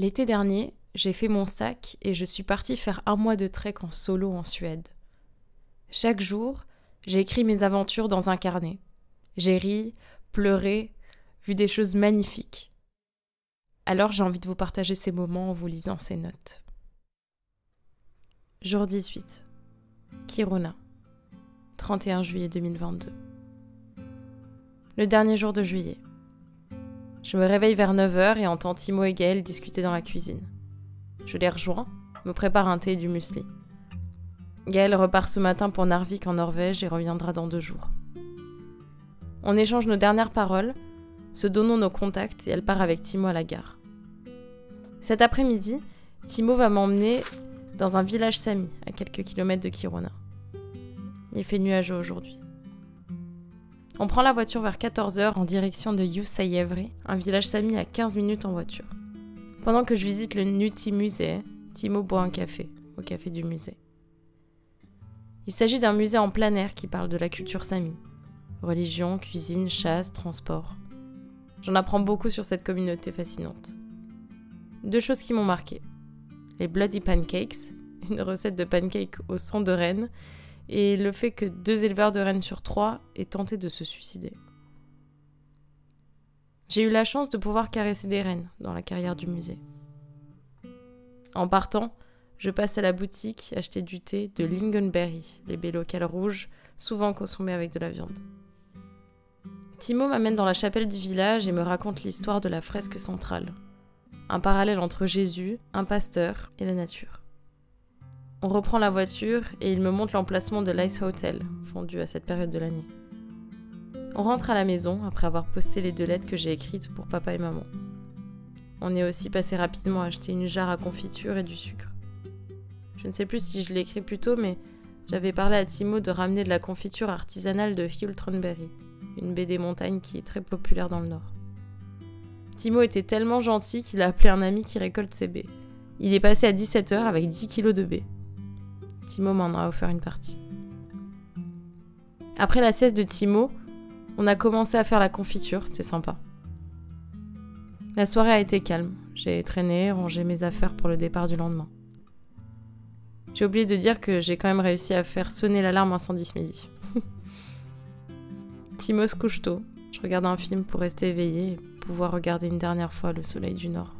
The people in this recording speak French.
L'été dernier, j'ai fait mon sac et je suis partie faire un mois de trek en solo en Suède. Chaque jour, j'ai écrit mes aventures dans un carnet. J'ai ri, pleuré, vu des choses magnifiques. Alors j'ai envie de vous partager ces moments en vous lisant ces notes. Jour 18. Kiruna. 31 juillet 2022. Le dernier jour de juillet. Je me réveille vers 9h et entends Timo et Gaël discuter dans la cuisine. Je les rejoins, me prépare un thé et du muesli. Gaël repart ce matin pour Narvik en Norvège et reviendra dans deux jours. On échange nos dernières paroles, se donnons nos contacts et elle part avec Timo à la gare. Cet après-midi, Timo va m'emmener dans un village sami à quelques kilomètres de Kiruna. Il fait nuageux aujourd'hui. On prend la voiture vers 14h en direction de Jusajevri, un village sami à 15 minutes en voiture. Pendant que je visite le Nuti Musée, Timo boit un café au café du musée. Il s'agit d'un musée en plein air qui parle de la culture sami. Religion, cuisine, chasse, transport. J'en apprends beaucoup sur cette communauté fascinante. Deux choses qui m'ont marqué. Les Bloody Pancakes, une recette de pancakes au sang de renne, et le fait que deux éleveurs de rennes sur trois aient tenté de se suicider. J'ai eu la chance de pouvoir caresser des rennes dans la carrière du musée. En partant, je passe à la boutique acheter du thé de Lingonberry, les baies locales rouges, souvent consommées avec de la viande. Timo m'amène dans la chapelle du village et me raconte l'histoire de la fresque centrale. Un parallèle entre Jésus, un pasteur et la nature. On reprend la voiture et il me montre l'emplacement de l'Ice Hotel, fondu à cette période de l'année. On rentre à la maison après avoir posté les deux lettres que j'ai écrites pour papa et maman. On est aussi passé rapidement acheter une jarre à confiture et du sucre. Je ne sais plus si je l'ai écrit plus tôt, mais j'avais parlé à Timo de ramener de la confiture artisanale de Hiltronberry, une baie des montagnes qui est très populaire dans le nord. Timo était tellement gentil qu'il a appelé un ami qui récolte ses baies. Il est passé à 17h avec 10 kilos de baies. Timo m'en a offert une partie. Après la sieste de Timo, on a commencé à faire la confiture, c'était sympa. La soirée a été calme. J'ai traîné, rangé mes affaires pour le départ du lendemain. J'ai oublié de dire que j'ai quand même réussi à faire sonner l'alarme incendie ce midi. Timo se couche tôt. Je regarde un film pour rester éveillé et pouvoir regarder une dernière fois le soleil du Nord.